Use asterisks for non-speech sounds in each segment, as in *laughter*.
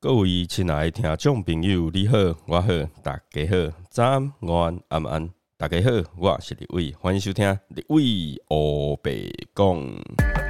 各位亲爱的听众朋友，你好，我好，大家好，早安、午安、晚安，大家好，我是李伟，欢迎收听李伟欧北讲。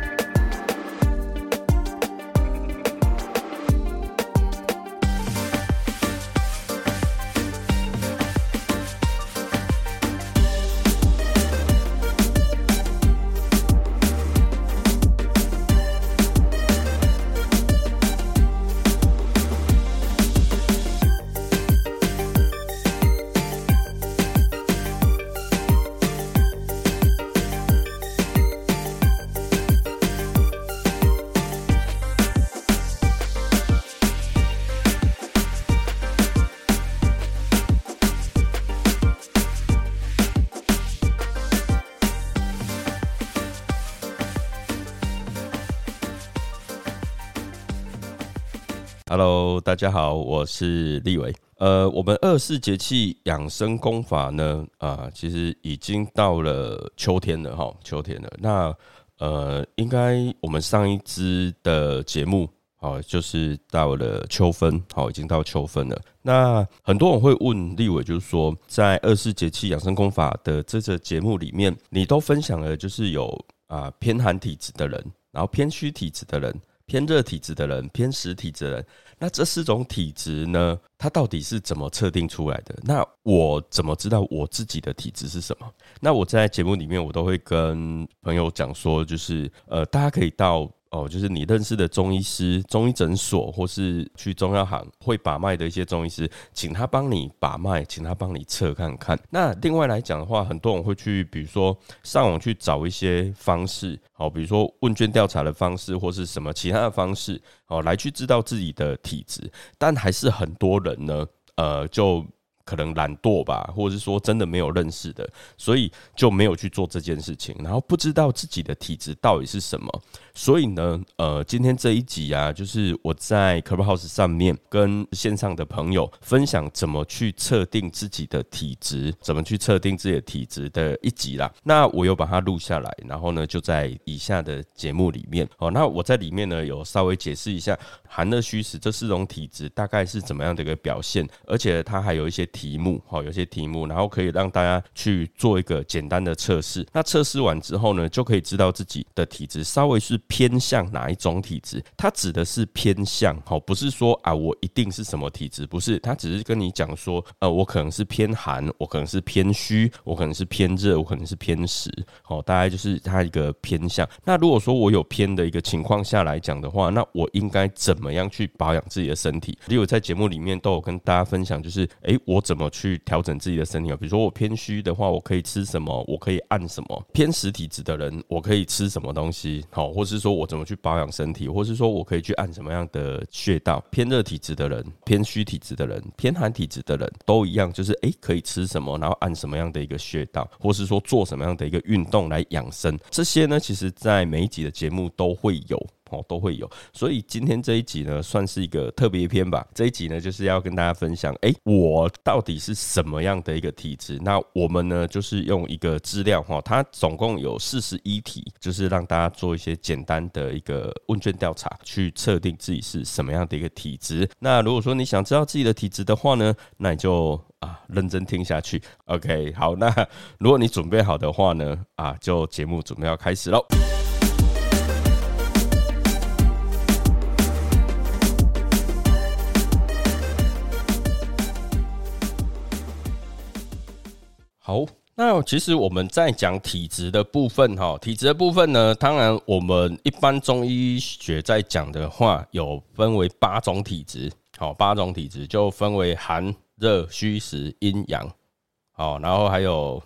大家好，我是立伟。呃，我们二四节气养生功法呢，啊，其实已经到了秋天了哈，秋天了。那呃，应该我们上一支的节目，好，就是到了秋分，好，已经到秋分了。那很多人会问立伟，就是说，在二四节气养生功法的这个节目里面，你都分享了，就是有啊偏寒体质的人，然后偏虚体质的人。偏热体质的人，偏实体质的人，那这四种体质呢？它到底是怎么测定出来的？那我怎么知道我自己的体质是什么？那我在节目里面，我都会跟朋友讲说，就是呃，大家可以到。哦，就是你认识的中医师、中医诊所，或是去中药行会把脉的一些中医师，请他帮你把脉，请他帮你测看看。那另外来讲的话，很多人会去，比如说上网去找一些方式，好，比如说问卷调查的方式，或是什么其他的方式，哦，来去知道自己的体质。但还是很多人呢，呃，就。可能懒惰吧，或者是说真的没有认识的，所以就没有去做这件事情，然后不知道自己的体质到底是什么。所以呢，呃，今天这一集啊，就是我在 Clubhouse 上面跟线上的朋友分享怎么去测定自己的体质，怎么去测定自己的体质的一集啦。那我有把它录下来，然后呢，就在以下的节目里面哦。那我在里面呢，有稍微解释一下寒热虚实这四种体质大概是怎么样的一个表现，而且它还有一些。题目好，有些题目，然后可以让大家去做一个简单的测试。那测试完之后呢，就可以知道自己的体质稍微是偏向哪一种体质。它指的是偏向，好，不是说啊我一定是什么体质，不是。它只是跟你讲说，呃，我可能是偏寒，我可能是偏虚，我可能是偏热，我可能是偏实。好，大概就是它一个偏向。那如果说我有偏的一个情况下来讲的话，那我应该怎么样去保养自己的身体？例如在节目里面都有跟大家分享，就是哎我。怎么去调整自己的身体啊？比如说我偏虚的话，我可以吃什么？我可以按什么？偏实体质的人，我可以吃什么东西？好，或是说我怎么去保养身体？或是说我可以去按什么样的穴道？偏热体质的人，偏虚体质的人，偏寒体质的人都一样，就是诶，可以吃什么？然后按什么样的一个穴道？或是说做什么样的一个运动来养生？这些呢，其实在每一集的节目都会有。哦，都会有，所以今天这一集呢，算是一个特别篇吧。这一集呢，就是要跟大家分享，哎，我到底是什么样的一个体质？那我们呢，就是用一个资料哈，它总共有四十一题，就是让大家做一些简单的一个问卷调查，去测定自己是什么样的一个体质。那如果说你想知道自己的体质的话呢，那你就啊认真听下去。OK，好，那如果你准备好的话呢，啊，就节目准备要开始喽。好，那其实我们在讲体质的部分，哈，体质的部分呢，当然我们一般中医学在讲的话，有分为八种体质，好，八种体质就分为寒、热、虚、实、阴阳，好，然后还有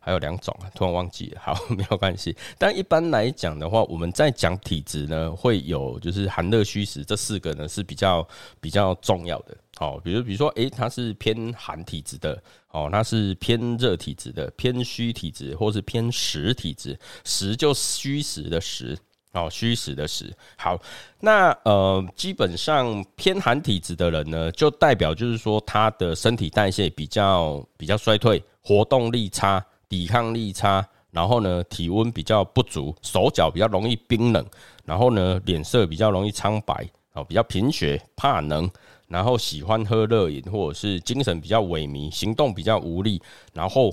还有两种啊，突然忘记了，好，*laughs* 没有关系。但一般来讲的话，我们在讲体质呢，会有就是寒、热、虚、实这四个呢是比较比较重要的。好，比如比如说，诶，它是偏寒体质的，哦，它是偏热体质的，偏虚体质，或是偏实体质，实就虚实的实，哦，虚实的实。好，那呃，基本上偏寒体质的人呢，就代表就是说他的身体代谢比较比较衰退，活动力差，抵抗力差，然后呢，体温比较不足，手脚比较容易冰冷，然后呢，脸色比较容易苍白。哦，比较贫血、怕冷，然后喜欢喝热饮，或者是精神比较萎靡、行动比较无力，然后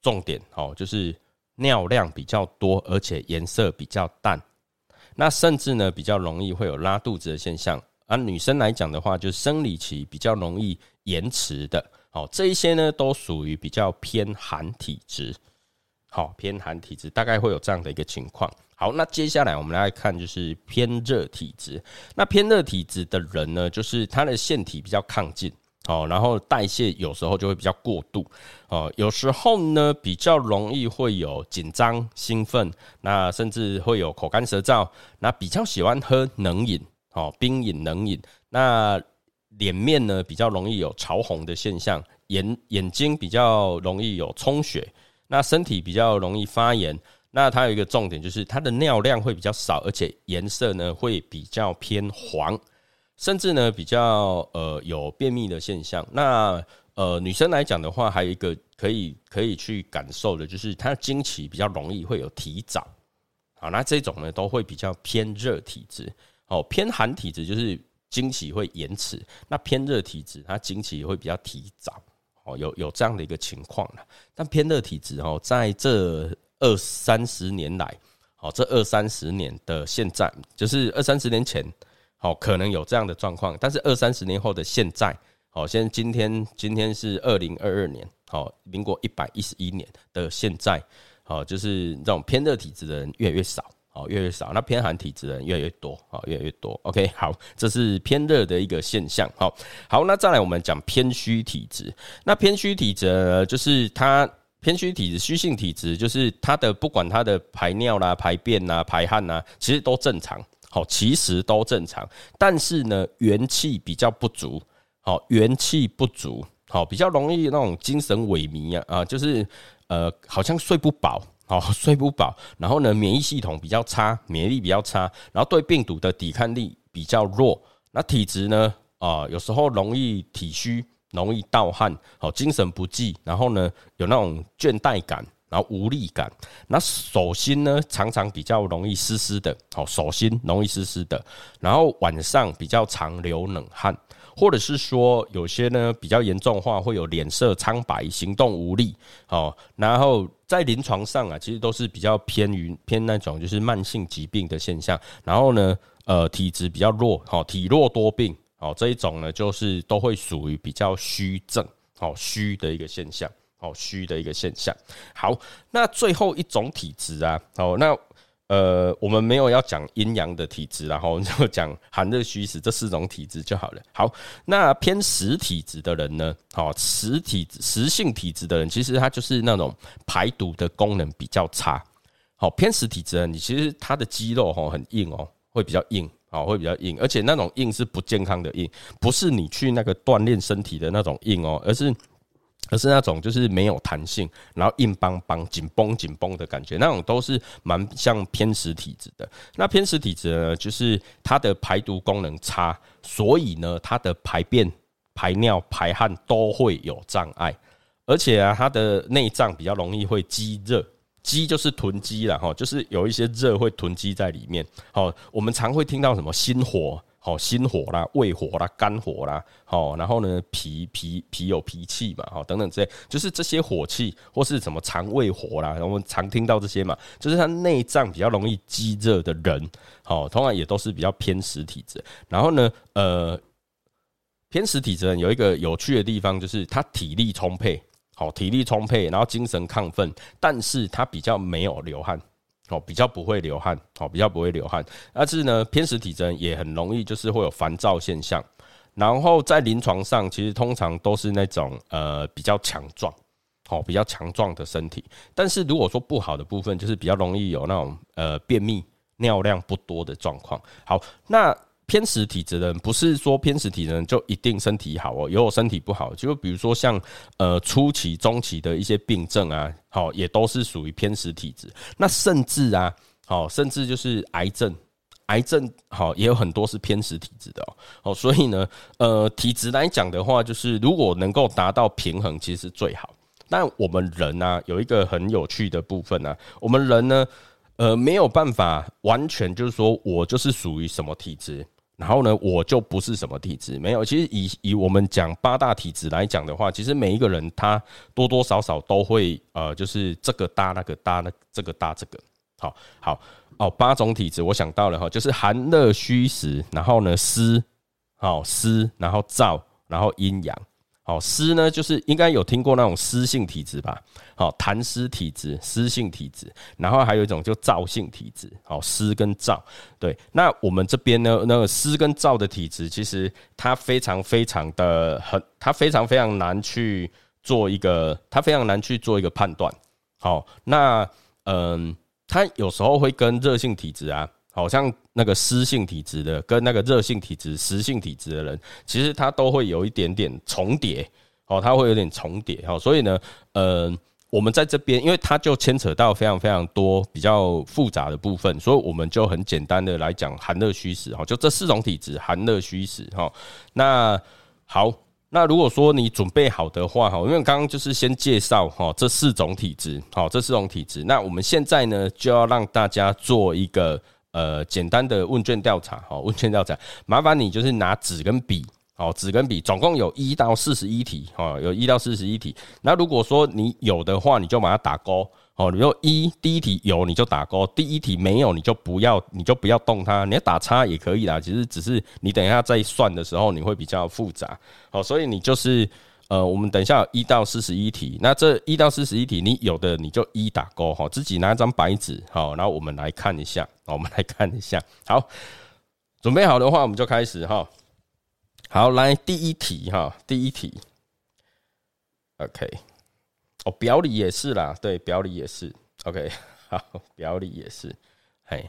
重点哦，就是尿量比较多，而且颜色比较淡。那甚至呢，比较容易会有拉肚子的现象。而女生来讲的话，就是生理期比较容易延迟的。哦，这一些呢，都属于比较偏寒体质。好，偏寒体质大概会有这样的一个情况。好，那接下来我们来看，就是偏热体质。那偏热体质的人呢，就是他的腺体比较亢进。哦，然后代谢有时候就会比较过度，哦，有时候呢比较容易会有紧张、兴奋，那甚至会有口干舌燥，那比较喜欢喝冷饮，哦，冰饮、冷饮，那脸面呢比较容易有潮红的现象，眼眼睛比较容易有充血，那身体比较容易发炎，那它有一个重点就是它的尿量会比较少，而且颜色呢会比较偏黄。甚至呢，比较呃有便秘的现象。那呃女生来讲的话，还有一个可以可以去感受的，就是她经期比较容易会有提早。好，那这种呢都会比较偏热体质。哦，偏寒体质就是经期会延迟，那偏热体质它经期会比较提早。哦，有有这样的一个情况。但偏热体质哦，在这二三十年来，哦这二三十年的现在，就是二三十年前。好，可能有这样的状况，但是二三十年后的现在，好，现在今天今天是二零二二年，好，民国一百一十一年的现在，好，就是这种偏热体质的人越来越少，哦，越来越少，那偏寒体质的人越来越多，好，越来越多。OK，*laughs* 好，这是偏热的一个现象，好，好，那再来我们讲偏虚体质，那偏虚体质就是它偏虚体质、虚性体质，就是它的不管它的排尿啦、排便啦、排汗呐，其实都正常。好，其实都正常，但是呢，元气比较不足。好，元气不足，好，比较容易那种精神萎靡啊啊，就是呃，好像睡不饱，好，*laughs* 睡不饱。然后呢，免疫系统比较差，免疫力比较差，然后对病毒的抵抗力比较弱。那体质呢啊，有时候容易体虚，容易盗汗，好，精神不济，然后呢，有那种倦怠感。然后无力感，那手心呢常常比较容易湿湿的，好手心容易湿湿的。然后晚上比较常流冷汗，或者是说有些呢比较严重化，会有脸色苍白、行动无力。好，然后在临床上啊，其实都是比较偏于偏那种就是慢性疾病的现象。然后呢，呃，体质比较弱，好体弱多病，好这一种呢就是都会属于比较虚症，好虚的一个现象。好虚的一个现象。好，那最后一种体质啊，好，那呃，我们没有要讲阴阳的体质，然后就讲寒热虚实这四种体质就好了。好，那偏实体质的人呢，好，实体实性体质的人，其实他就是那种排毒的功能比较差。好，偏实体质的人，你其实他的肌肉哈很硬哦，会比较硬，哦，会比较硬，而且那种硬是不健康的硬，不是你去那个锻炼身体的那种硬哦，而是。而是那种就是没有弹性，然后硬邦邦、紧绷紧绷的感觉，那种都是蛮像偏食体质的。那偏食体质呢，就是它的排毒功能差，所以呢，它的排便、排尿、排汗都会有障碍，而且啊，它的内脏比较容易会积热，积就是囤积了哈，就是有一些热会囤积在里面。好，我们常会听到什么心火。好，心火啦，胃火啦，肝火啦，好，然后呢，脾脾脾有脾气嘛，好，等等这些，就是这些火气或是什么肠胃火啦，我们常听到这些嘛，就是他内脏比较容易积热的人，好，通常也都是比较偏实体质。然后呢，呃，偏实体质有一个有趣的地方，就是他体力充沛，好，体力充沛，然后精神亢奋，但是他比较没有流汗。哦，比较不会流汗，哦，比较不会流汗，但是呢，偏食体质也很容易就是会有烦躁现象，然后在临床上其实通常都是那种呃比较强壮，哦，比较强壮的身体，但是如果说不好的部分，就是比较容易有那种呃便秘、尿量不多的状况。好，那。偏食体质的人，不是说偏食体的人就一定身体好哦，也有身体不好。就比如说像呃初期、中期的一些病症啊，好也都是属于偏食体质。那甚至啊，好甚至就是癌症，癌症好也有很多是偏食体质的哦。哦，所以呢，呃，体质来讲的话，就是如果能够达到平衡，其实是最好。但我们人呢，有一个很有趣的部分呢，我们人呢，呃，没有办法完全就是说我就是属于什么体质。然后呢，我就不是什么体质，没有。其实以以我们讲八大体质来讲的话，其实每一个人他多多少少都会呃，就是这个搭那个搭那这个搭这个。好好哦，八种体质我想到了哈，就是寒热虚实，然后呢湿，好湿，然后燥，然后阴阳。好湿呢，就是应该有听过那种湿性体质吧？好痰湿体质、湿性体质，然后还有一种就燥性体质。好湿跟燥，对。那我们这边呢，那个湿跟燥的体质，其实它非常非常的很，它非常非常难去做一个，它非常难去做一个判断。好，那嗯，它有时候会跟热性体质啊。好像那个湿性体质的跟那个热性体质、湿性体质的人，其实他都会有一点点重叠，哦，他会有点重叠，哦，所以呢，呃，我们在这边，因为它就牵扯到非常非常多比较复杂的部分，所以我们就很简单的来讲寒热虚实，哈，就这四种体质，寒热虚实，哈，那好，那如果说你准备好的话，哈，因为刚刚就是先介绍哈这四种体质，好，这四种体质，那我们现在呢就要让大家做一个。呃，简单的问卷调查，好，问卷调查，*laughs* 麻烦你就是拿纸跟笔，好，纸跟笔，总共有一到四十一题，哈，有一到四十一题。那如果说你有的话，你就把它打勾，哦，如果一第一题有，你就打勾；第一题没有，你就不要，你就不要动它，你要打叉也可以啦。其实只是你等一下再算的时候，你会比较复杂，好，所以你就是。呃，我们等一下一到四十一题，那这一到四十一题，你有的你就一打勾哈，自己拿一张白纸好，然后我们来看一下，我们来看一下，好，准备好的话，我们就开始哈。好，来第一题哈，第一题，OK，哦，表里也是啦，对，表里也是，OK，*laughs* 好，表里也是，嘿，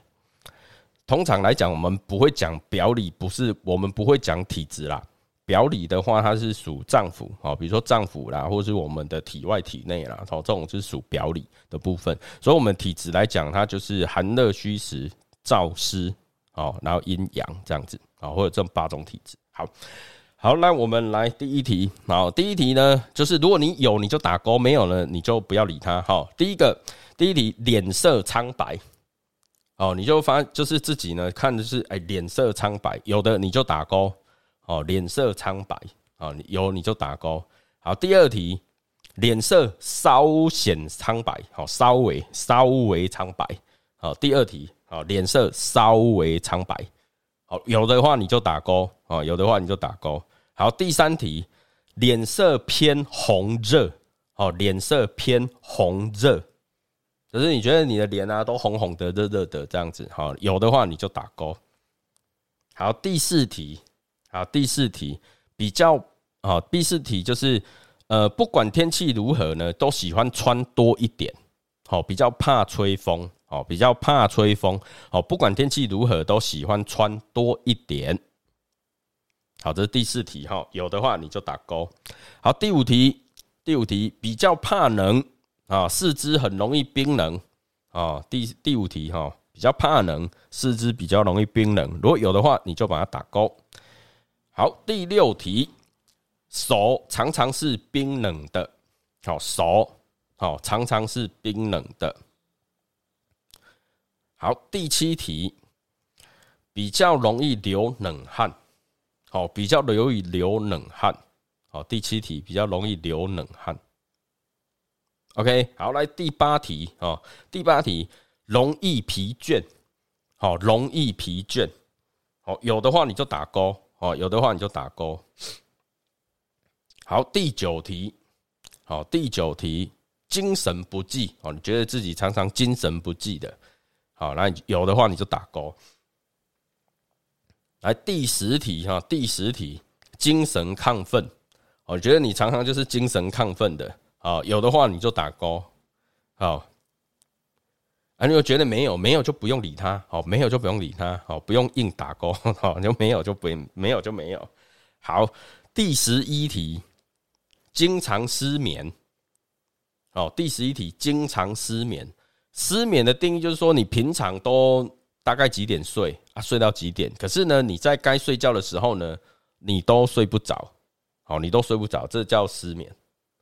通常来讲，我们不会讲表里，不是我们不会讲体质啦。表里的话，它是属脏腑，哦，比如说脏腑啦，或是我们的体外、体内啦，哦，这种是属表里的部分。所以，我们体质来讲，它就是寒热虚实、燥湿，哦，然后阴阳这样子，啊，或者这八种体质。好，好，那我们来第一题，好，第一题呢，就是如果你有，你就打勾；没有呢，你就不要理它。好，第一个，第一题，脸色苍白，哦，你就发，就是自己呢看的是，哎，脸色苍白，有的你就打勾。哦，脸色苍白，哦，有你就打勾。好，第二题，脸色稍显苍白，好，稍微稍微苍白。好，第二题，好，脸色稍微苍白，好，有的话你就打勾，哦，有的话你就打勾。好，第三题，脸色偏红热，哦，脸色偏红热，就是你觉得你的脸啊都红红的、热热的这样子，好，有的话你就打勾。好，第四题。好，第四题比较啊，第四题就是呃，不管天气如何呢，都喜欢穿多一点。好，比较怕吹风。好，比较怕吹风。好，不管天气如何，都喜欢穿多一点。好，这是第四题哈，有的话你就打勾。好，第五题，第五题比较怕冷啊，四肢很容易冰冷啊。第第五题哈，比较怕冷，四肢比较容易冰冷。如果有的话，你就把它打勾。好，第六题，手常常是冰冷的。好，手好常常是冰冷的。好，第七题，比较容易流冷汗。好，比较容易流冷汗。好，第七题比较容易流冷汗。OK，好，来第八题哦，第八题容易疲倦。好，容易疲倦。好，有的话你就打勾。哦，有的话你就打勾。好，第九题，好，第九题，精神不济哦，你觉得自己常常精神不济的，好，那有的话你就打勾。来第十题哈，第十题，精神亢奋，我觉得你常常就是精神亢奋的，好，有的话你就打勾，好。啊，如果觉得没有，没有就不用理他，好，没有就不用理他，好，不用硬打勾，好，就没有就不没有就没有。好，第十一题，经常失眠。好，第十一题，经常失眠。失眠的定义就是说，你平常都大概几点睡啊？睡到几点？可是呢，你在该睡觉的时候呢，你都睡不着，好，你都睡不着，这叫失眠。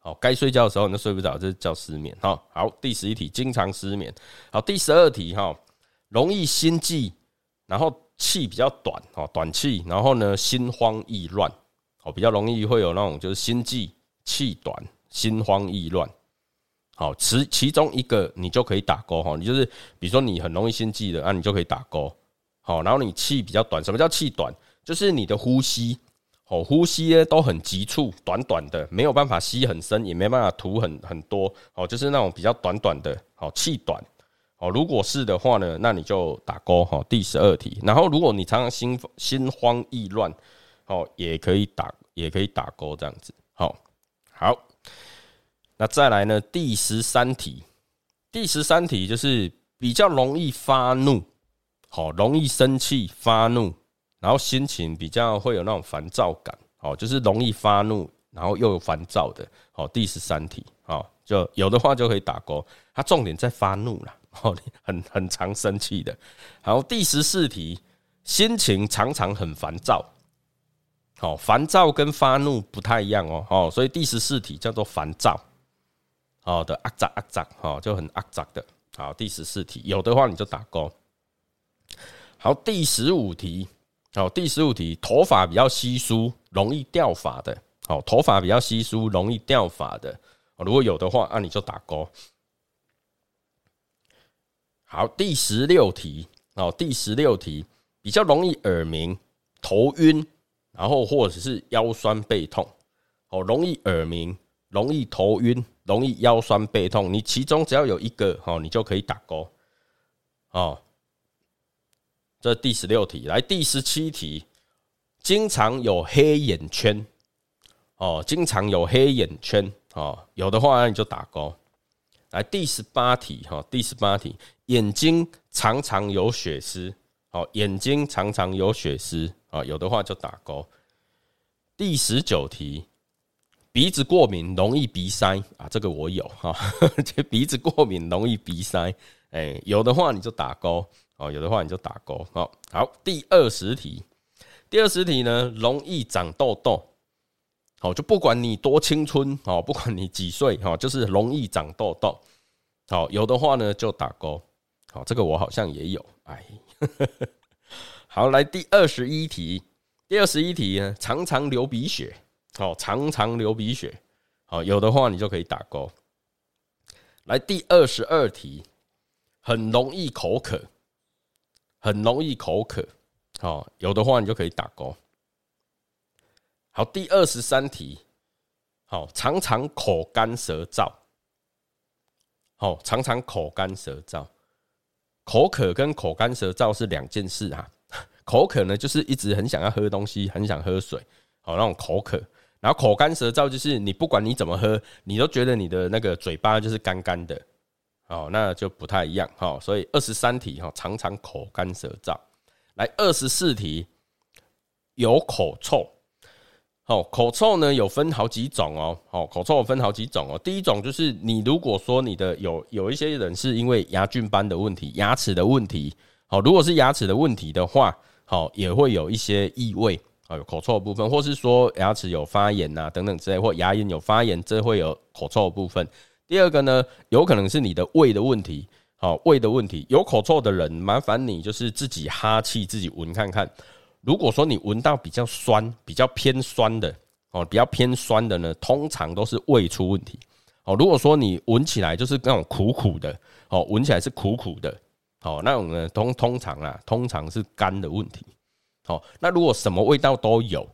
好，该睡觉的时候你都睡不着，这叫失眠。哈，好，第十一题，经常失眠。好，第十二题，哈，容易心悸，然后气比较短哦，短气，然后呢心慌意乱哦，比较容易会有那种就是心悸、气短、心慌意乱。好，其其中一个你就可以打勾哈，你就是比如说你很容易心悸的啊，你就可以打勾。好，然后你气比较短，什么叫气短？就是你的呼吸，哦，呼吸呢都很急促，短短的，没有办法吸很深，也没办法吐很很多，哦，就是那种比较短短的，好，气短。哦，如果是的话呢，那你就打勾哈。第十二题，然后如果你常常心心慌意乱，哦，也可以打，也可以打勾这样子。好，好。那再来呢？第十三题，第十三题就是比较容易发怒，好，容易生气、发怒，然后心情比较会有那种烦躁感，哦，就是容易发怒，然后又有烦躁的，好，第十三题，哦，就有的话就可以打勾，它重点在发怒了，*laughs* 哦，很很常生气的。好，第十四题，心情常常很烦躁，好，烦躁跟发怒不太一样哦，哦，所以第十四题叫做烦躁。好的，阿杂阿杂，好就很阿杂的。好，第十四题有的话你就打勾。好，第十五题，好，第十五题，头发比较稀疏，容易掉发的。好，头发比较稀疏，容易掉发的。如果有的话，那你就打勾。好，第十六题，好，第十六题比较容易耳鸣、头晕，然后或者是腰酸背痛。好，容易耳鸣，容易头晕。容易腰酸背痛，你其中只要有一个哦，你就可以打勾哦。这第十六题，来第十七题，经常有黑眼圈哦，经常有黑眼圈哦，有的话你就打勾。来第十八题哈，第十八题，眼睛常常有血丝哦，眼睛常常有血丝啊，有的话就打勾。第十九题。鼻子过敏容易鼻塞啊，这个我有哈，*laughs* 这鼻子过敏容易鼻塞，哎，有的话你就打勾哦，有的话你就打勾哦。好，第二十题，第二十题呢，容易长痘痘，好，就不管你多青春哦，不管你几岁哈，就是容易长痘痘，好，有的话呢就打勾，好，这个我好像也有，哎，*laughs* 好，来第二十一题，第二十一题呢，常常流鼻血。好，常常流鼻血，好有的话你就可以打勾。来第二十二题，很容易口渴，很容易口渴，好有的话你就可以打勾。好，第二十三题，好常常口干舌燥，好常常口干舌燥，口渴跟口干舌燥是两件事啊。*laughs* 口渴呢，就是一直很想要喝东西，很想喝水，好那种口渴。然后口干舌燥就是你不管你怎么喝，你都觉得你的那个嘴巴就是干干的，哦，那就不太一样哈。所以二十三题哈，常常口干舌燥。来二十四题，有口臭。好，口臭呢有分好几种哦。好，口臭分好几种哦。第一种就是你如果说你的有有一些人是因为牙菌斑的问题、牙齿的问题，好，如果是牙齿的问题的话，好也会有一些异味。啊，有口臭的部分，或是说牙齿有发炎呐等等之类，或牙龈有发炎，这会有口臭的部分。第二个呢，有可能是你的胃的问题，好，胃的问题。有口臭的人，麻烦你就是自己哈气，自己闻看看。如果说你闻到比较酸、比较偏酸的，哦，比较偏酸的呢，通常都是胃出问题。哦，如果说你闻起来就是那种苦苦的，哦，闻起来是苦苦的，哦，那种呢，通通常啊，通常是肝的问题。哦，那如果什么味道都有，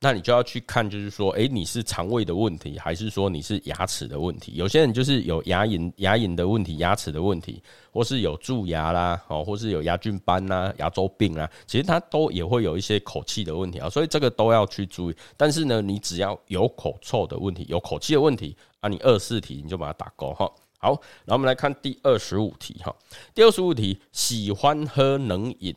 那你就要去看，就是说，哎，你是肠胃的问题，还是说你是牙齿的问题？有些人就是有牙龈、牙龈的问题，牙齿的问题，或是有蛀牙啦，哦，或是有牙菌斑呐、牙周病啊，其实它都也会有一些口气的问题啊，所以这个都要去注意。但是呢，你只要有口臭的问题，有口气的问题啊，你二四题你就把它打勾哈。好，然后我们来看第二十五题哈，第二十五题，喜欢喝冷饮。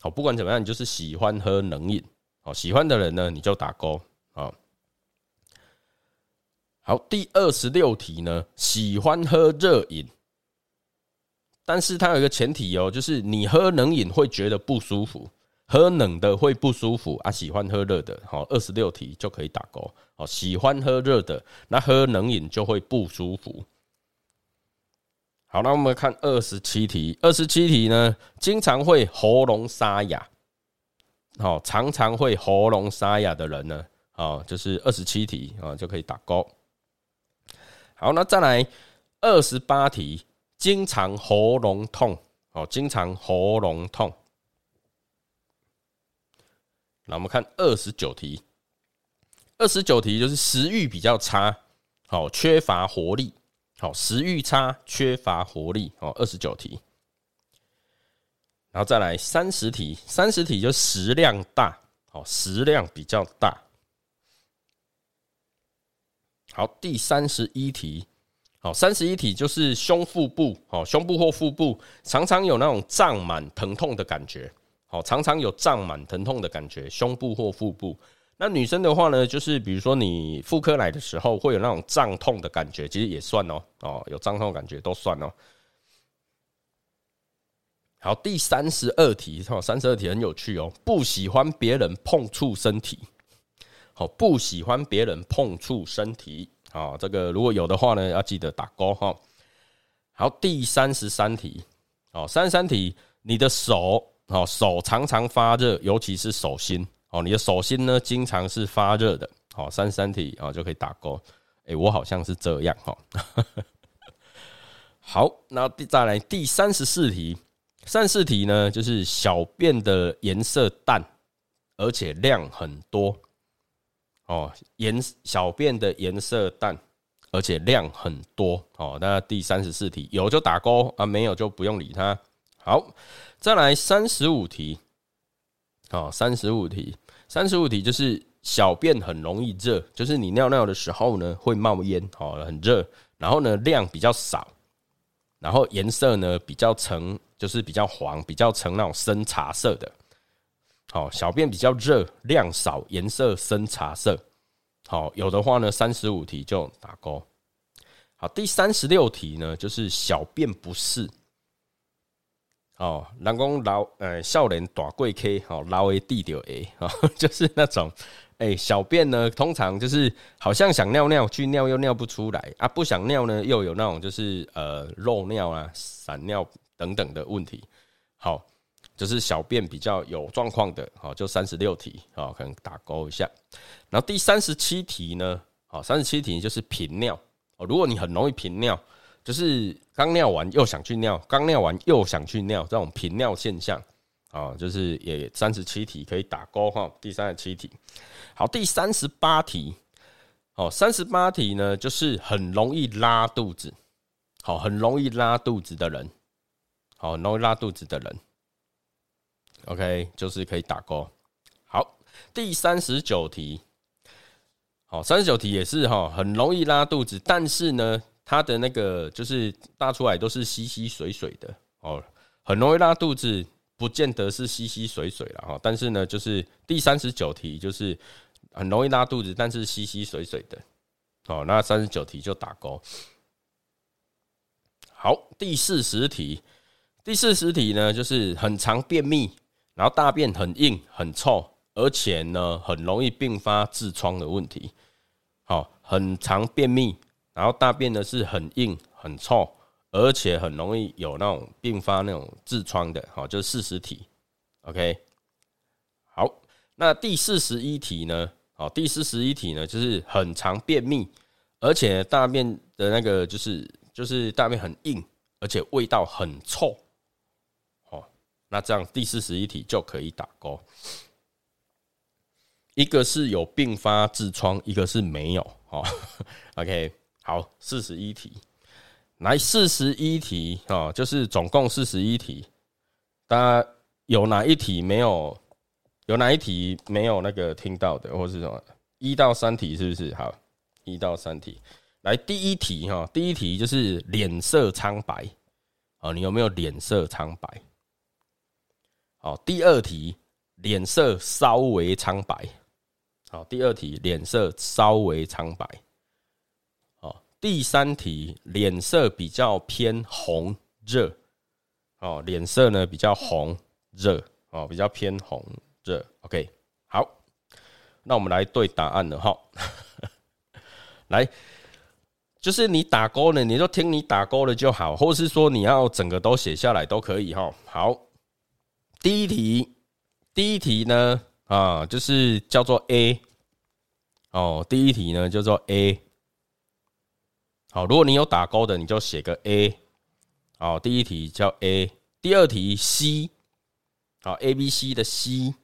好，不管怎么样，你就是喜欢喝冷饮。哦，喜欢的人呢，你就打勾。好，好，第二十六题呢，喜欢喝热饮，但是它有一个前提哦，就是你喝冷饮会觉得不舒服，喝冷的会不舒服啊。喜欢喝热的，好，二十六题就可以打勾。好，喜欢喝热的，那喝冷饮就会不舒服。好，那我们看二十七题。二十七题呢，经常会喉咙沙哑，好，常常会喉咙沙哑的人呢，好，就是二十七题啊，就可以打勾。好，那再来二十八题，经常喉咙痛，哦，经常喉咙痛。那我们看二十九题，二十九题就是食欲比较差，好，缺乏活力。好，食欲差，缺乏活力。哦，二十九题，然后再来三十题，三十题就食量大，好，食量比较大。好，第三十一题，好，三十一题就是胸腹部，好，胸部或腹部常常有那种胀满、疼痛的感觉，好，常常有胀满、疼痛的感觉，胸部或腹部。那女生的话呢，就是比如说你妇科来的时候会有那种胀痛的感觉，其实也算哦，哦，有胀痛感觉都算哦。好，第三十二题，哈，三十二题很有趣哦，不喜欢别人碰触身体，好，不喜欢别人碰触身体，好，这个如果有的话呢，要记得打勾哈。好，第三十三题，哦，三十三题，你的手，哦，手常常发热，尤其是手心。哦，你的手心呢，经常是发热的。好，三十三题啊，就可以打勾。哎，我好像是这样哈。*laughs* 好，那第再来第三十四题，三四题呢，就是小便的颜色淡，而且量很多。哦，颜小便的颜色淡，而且量很多。哦，那第三十四题有就打勾啊，没有就不用理它。好，再来三十五题。哦，三十五题，三十五题就是小便很容易热，就是你尿尿的时候呢会冒烟，好，很热，然后呢量比较少，然后颜色呢比较橙，就是比较黄，比较呈那种深茶色的。好，小便比较热，量少，颜色深茶色。好，有的话呢，三十五题就打勾。好，第三十六题呢就是小便不适。哦，人讲老呃少年大贵 K，好老 A 地掉 A，就是那种哎小便呢，通常就是好像想尿尿去尿又尿不出来啊，不想尿呢又有那种就是呃漏尿啊、散尿等等的问题。好，就是小便比较有状况的，好就三十六题，好可能打勾一下。然后第三十七题呢，好三十七题就是频尿哦，如果你很容易频尿。就是刚尿完又想去尿，刚尿完又想去尿，这种频尿现象啊，就是也三十七题可以打勾哈。第三十七题，好，第三十八题，哦，三十八题呢，就是很容易拉肚子，好，很容易拉肚子的人，好，容易拉肚子的人，OK，就是可以打勾。好，第三十九题，好，三十九题也是哈，很容易拉肚子，但是呢。它的那个就是拉出来都是稀稀水水的哦，很容易拉肚子，不见得是稀稀水水了哈。但是呢，就是第三十九题就是很容易拉肚子，但是稀稀水水的哦。那三十九题就打勾。好，第四十题，第四十题呢就是很常便秘，然后大便很硬很臭，而且呢很容易并发痔疮的问题。好，很常便秘。然后大便呢是很硬很臭，而且很容易有那种并发那种痔疮的，好，就是四十题，OK。好，那第四十一题呢？好，第四十一题呢，就是很常便秘，而且大便的那个就是就是大便很硬，而且味道很臭，那这样第四十一题就可以打勾。一个是有并发痔疮，一个是没有，哦，*laughs* OK。好，四十一题，来四十一题啊，就是总共四十一题。大家有哪一题没有？有哪一题没有那个听到的，或是什么？一到三题是不是？好，一到三题。来第一题哈，第一题就是脸色苍白。哦，你有没有脸色苍白？好，第二题脸色稍微苍白。好，第二题脸色稍微苍白。第三题，脸色比较偏红热，哦，脸色呢比较红热，哦，比较偏红热。OK，好，那我们来对答案了哈。*laughs* 来，就是你打勾呢，你就听你打勾了就好，或是说你要整个都写下来都可以哈。好，第一题，第一题呢，啊，就是叫做 A，哦，第一题呢叫做 A。好，如果你有打勾的，你就写个 A。好，第一题叫 A，第二题 C。好，A B C 的 C。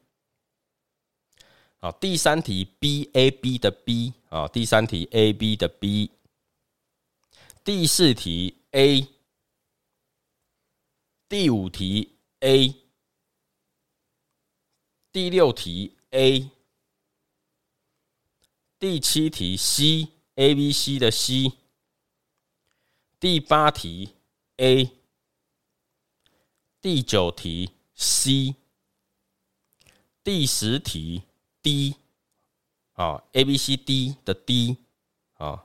好，第三题 B A B 的 B。啊，第三题 A B 的 B。第四题 A。第五题 A。第六题 A。第七题 C A B C 的 C。第八题 A，第九题 C，第十题 D，啊，A B C D 的 D，啊，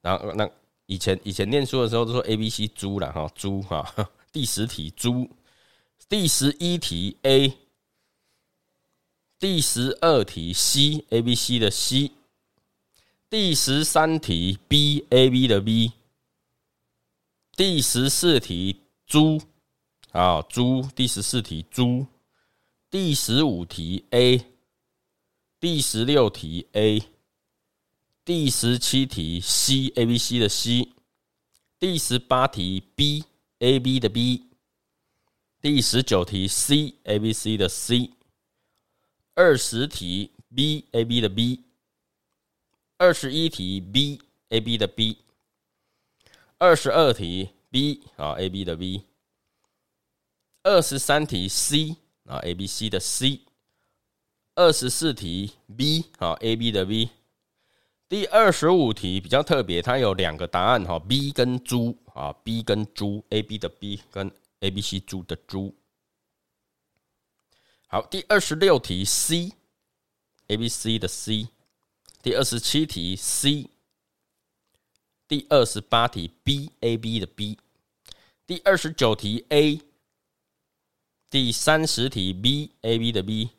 然后那以前以前念书的时候都说 A B C 猪了哈，猪哈，*laughs* 第十题猪，第十一题 A，第十二题 C A B C 的 C，第十三题 B A B 的 B。第十四题猪。啊猪，第十四题猪，第十五题 A，第十六题 A，第十七题 C A B C 的 C，第十八题 B A B 的 B，第十九题 C A B C 的 C，二十题 B A B 的 B，二十一题 B A B 的 B。二十二题 B 啊，A B 的 B，二十三题 C 啊，A B C 的 C，二十四题 B 啊，A B 的 B，第二十五题比较特别，它有两个答案哈，B 跟猪啊，B 跟猪，A B 的 B 跟 A B C 猪的猪。好，第二十六题 C，A B C 的 C，第二十七题 C。第二十八题 B A B 的 B，第二十九题 A，第三十题 B A B 的 B，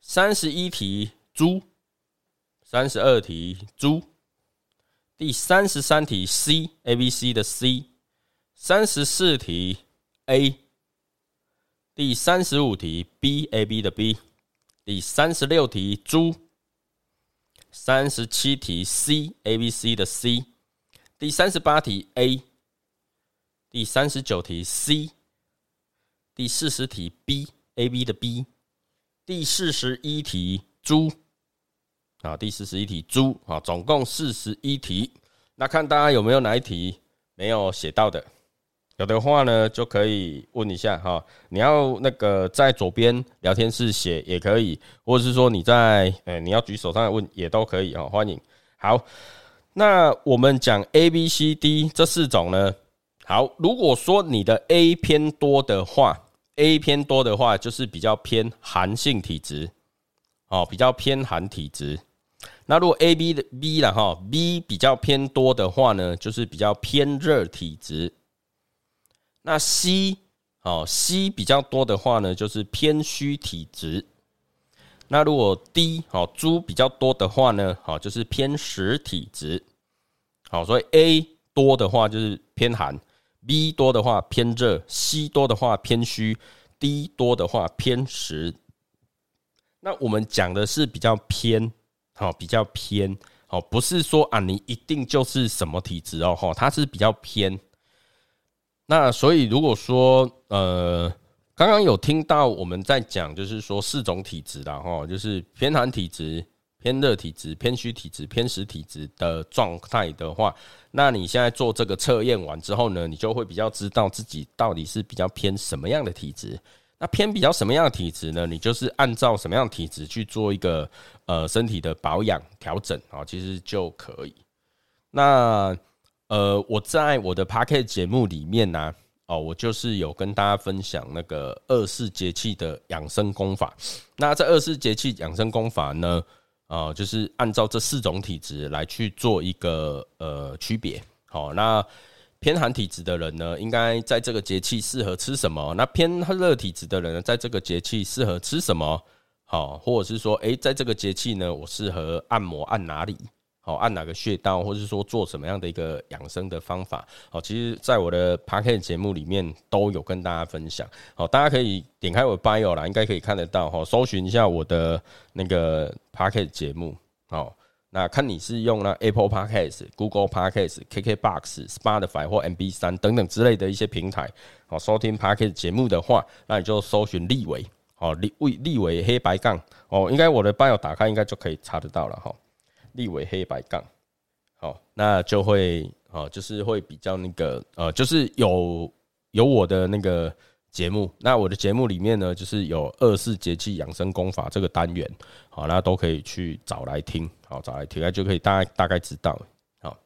三十一题猪，三十二题猪，第三十三题 C A B C 的 C，三十四题 A，第三十五题 B A B 的 B，第三十六题猪，三十七题 C A B C 的 C。第三十八题 A，第三十九题 C，第四十题 B A B 的 B，第四十一题猪。啊，第四十一题猪。啊，总共四十一题。那看大家有没有哪一题没有写到的？有的话呢，就可以问一下哈。你要那个在左边聊天室写也可以，或者是说你在呃你要举手上来问也都可以啊，欢迎。好。那我们讲 A、B、C、D 这四种呢？好，如果说你的 A 偏多的话，A 偏多的话就是比较偏寒性体质，哦，比较偏寒体质。那如果 A、B 的 B 了哈，B 比较偏多的话呢，就是比较偏热体质。那 C 哦，C 比较多的话呢，就是偏虚体质。那如果 D 好猪比较多的话呢，好就是偏实体质，好，所以 A 多的话就是偏寒，B 多的话偏热，C 多的话偏虚，D 多的话偏实。那我们讲的是比较偏，好比较偏，好不是说啊你一定就是什么体质哦，哈，它是比较偏。那所以如果说呃。刚刚有听到我们在讲，就是说四种体质的哈，就是偏寒体质、偏热体质、偏虚体质、偏实体质的状态的话，那你现在做这个测验完之后呢，你就会比较知道自己到底是比较偏什么样的体质。那偏比较什么样的体质呢？你就是按照什么样的体质去做一个呃身体的保养调整啊，其实就可以。那呃，我在我的 p a c k e t 节目里面呢。哦，我就是有跟大家分享那个二四节气的养生功法。那这二四节气养生功法呢，啊，就是按照这四种体质来去做一个呃区别。好，那偏寒体质的人呢，应该在这个节气适合吃什么？那偏热体质的人呢，在这个节气适合吃什么？好，或者是说，诶，在这个节气呢，我适合按摩按哪里？好按哪个穴道，或是说做什么样的一个养生的方法，好，其实在我的 p a r k e t 节目里面都有跟大家分享。好，大家可以点开我的 bio 啦，应该可以看得到哈，搜寻一下我的那个 p a r k e t 节目。好，那看你是用那 Apple Podcast、Google Podcast、KKBox、Spotify 或 MB 三等等之类的一些平台，好收听 p a r k e t 节目的话，那你就搜寻立伟，好立为立伟黑白杠哦，应该我的 bio 打开应该就可以查得到了哈。立为黑白杠，好，那就会哦，就是会比较那个呃，就是有有我的那个节目，那我的节目里面呢，就是有二四节气养生功法这个单元，好，那都可以去找来听，好找来听，那就可以大概大概知道，好，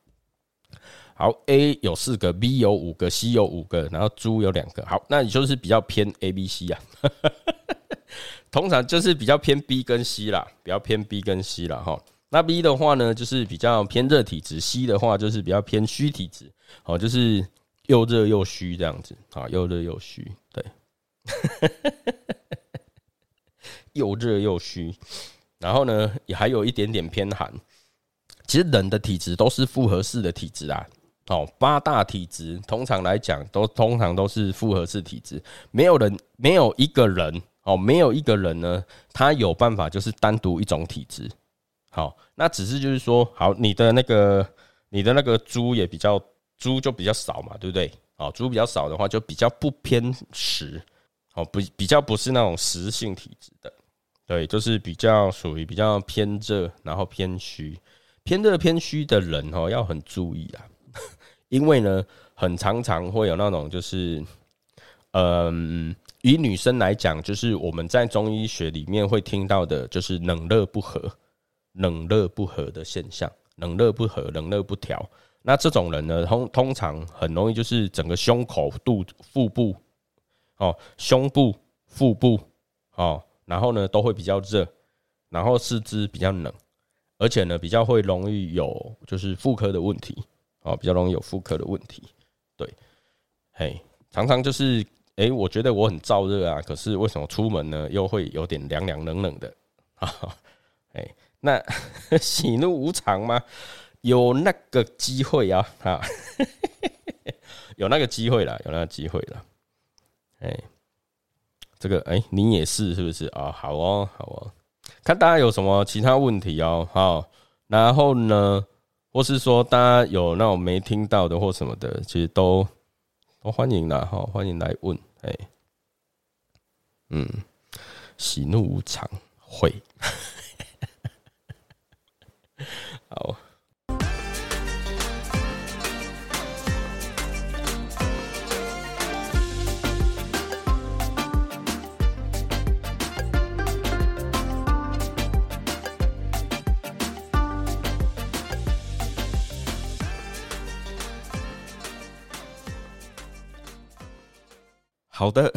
好，A 有四个，B 有五个，C 有五个，然后猪有两个，好，那你就是比较偏 A、B、C 啊，*laughs* 通常就是比较偏 B 跟 C 啦，比较偏 B 跟 C 了哈。那 B 的话呢，就是比较偏热体质；C 的话就是比较偏虚体质。好，就是又热又虚这样子。啊，又热又虚，对，*laughs* 又热又虚。然后呢，也还有一点点偏寒。其实人的体质都是复合式的体质啊。哦，八大体质通常来讲都通常都是复合式体质。没有人，没有一个人哦，没有一个人呢，他有办法就是单独一种体质。好，那只是就是说，好，你的那个你的那个猪也比较猪就比较少嘛，对不对？好，猪比较少的话，就比较不偏实，哦，不比较不是那种实性体质的，对，就是比较属于比较偏热，然后偏虚，偏热偏虚的人哦，要很注意啊，*laughs* 因为呢，很常常会有那种就是，嗯，以女生来讲，就是我们在中医学里面会听到的，就是冷热不和。冷热不和的现象，冷热不和，冷热不调。那这种人呢，通通常很容易就是整个胸口、肚、腹部，哦，胸部、腹部，哦，然后呢都会比较热，然后四肢比较冷，而且呢比较会容易有就是妇科的问题，哦，比较容易有妇科的问题。对，嘿，常常就是，哎，我觉得我很燥热啊，可是为什么出门呢又会有点凉凉冷冷的？*laughs* 哈哈，哎。那 *laughs* 喜怒无常吗？有那个机会啊，哈，*laughs* 有那个机会了，有那个机会了。哎，这个哎，你也是是不是啊？好哦，好哦。看大家有什么其他问题哦，好。然后呢，或是说大家有那种没听到的或什么的，其实都都欢迎啦，哈，欢迎来问。哎，嗯，喜怒无常会。好，好的，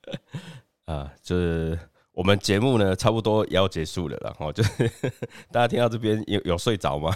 *laughs* 啊，就是。我们节目呢，差不多要结束了，然后就是 *laughs* 大家听到这边有有睡着吗？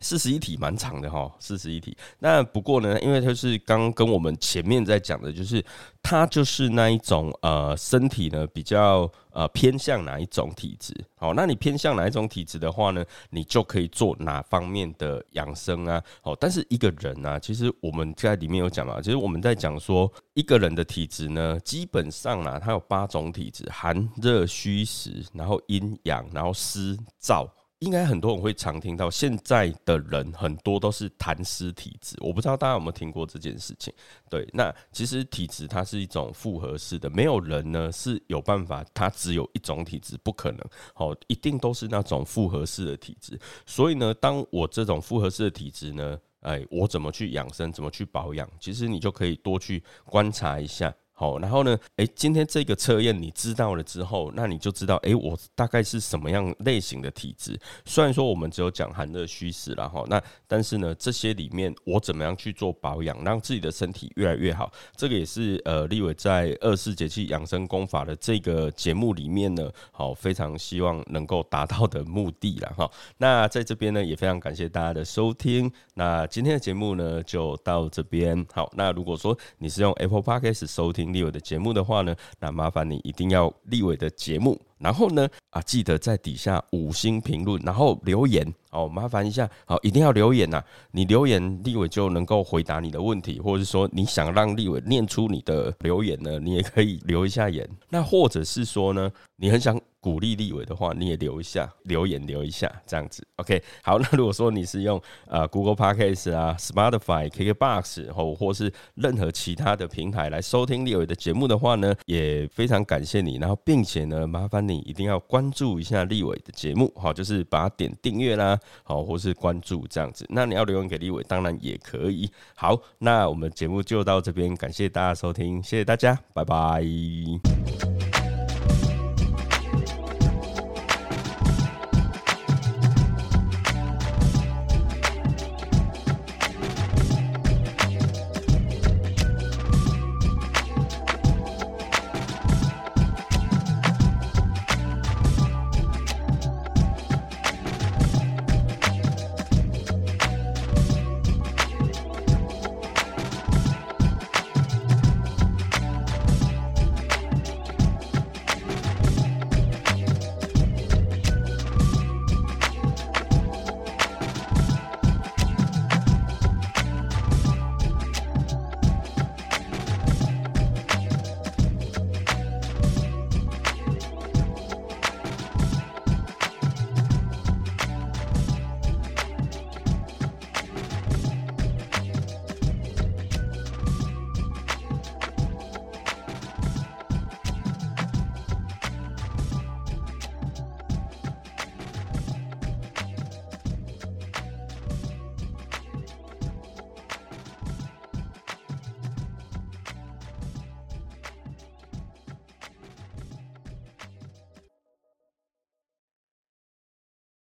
四十一题蛮长的哈，四十一题。那不过呢，因为就是刚跟我们前面在讲的，就是它就是那一种呃身体呢比较呃偏向哪一种体质。好，那你偏向哪一种体质的话呢，你就可以做哪方面的养生啊。好，但是一个人呢，其实我们在里面有讲嘛，其实我们在讲说一个人的体质呢，基本上啊，它有八种体质：寒、热、虚、实，然后阴阳，然后湿、燥。应该很多人会常听到，现在的人很多都是痰湿体质，我不知道大家有没有听过这件事情。对，那其实体质它是一种复合式的，没有人呢是有办法，它只有一种体质，不可能。好，一定都是那种复合式的体质。所以呢，当我这种复合式的体质呢，哎，我怎么去养生，怎么去保养，其实你就可以多去观察一下。好，然后呢？诶，今天这个测验你知道了之后，那你就知道，诶，我大概是什么样类型的体质。虽然说我们只有讲寒热虚实了哈，那但是呢，这些里面我怎么样去做保养，让自己的身体越来越好，这个也是呃立伟在二四节气养生功法的这个节目里面呢，好，非常希望能够达到的目的了哈。那在这边呢，也非常感谢大家的收听。那今天的节目呢，就到这边。好，那如果说你是用 Apple Podcast 收听。立伟的节目的话呢，那麻烦你一定要立伟的节目。然后呢，啊，记得在底下五星评论，然后留言哦，麻烦一下，好，一定要留言呐！你留言，立伟就能够回答你的问题，或者是说你想让立伟念出你的留言呢，你也可以留一下言。那或者是说呢，你很想。鼓励立伟的话，你也留一下留言，留一下这样子。OK，好，那如果说你是用呃 Google Podcast 啊、Spotify、Kickbox 或或是任何其他的平台来收听立伟的节目的话呢，也非常感谢你。然后，并且呢，麻烦你一定要关注一下立伟的节目，好，就是把它点订阅啦，好，或是关注这样子。那你要留言给立伟，当然也可以。好，那我们节目就到这边，感谢大家收听，谢谢大家，拜拜。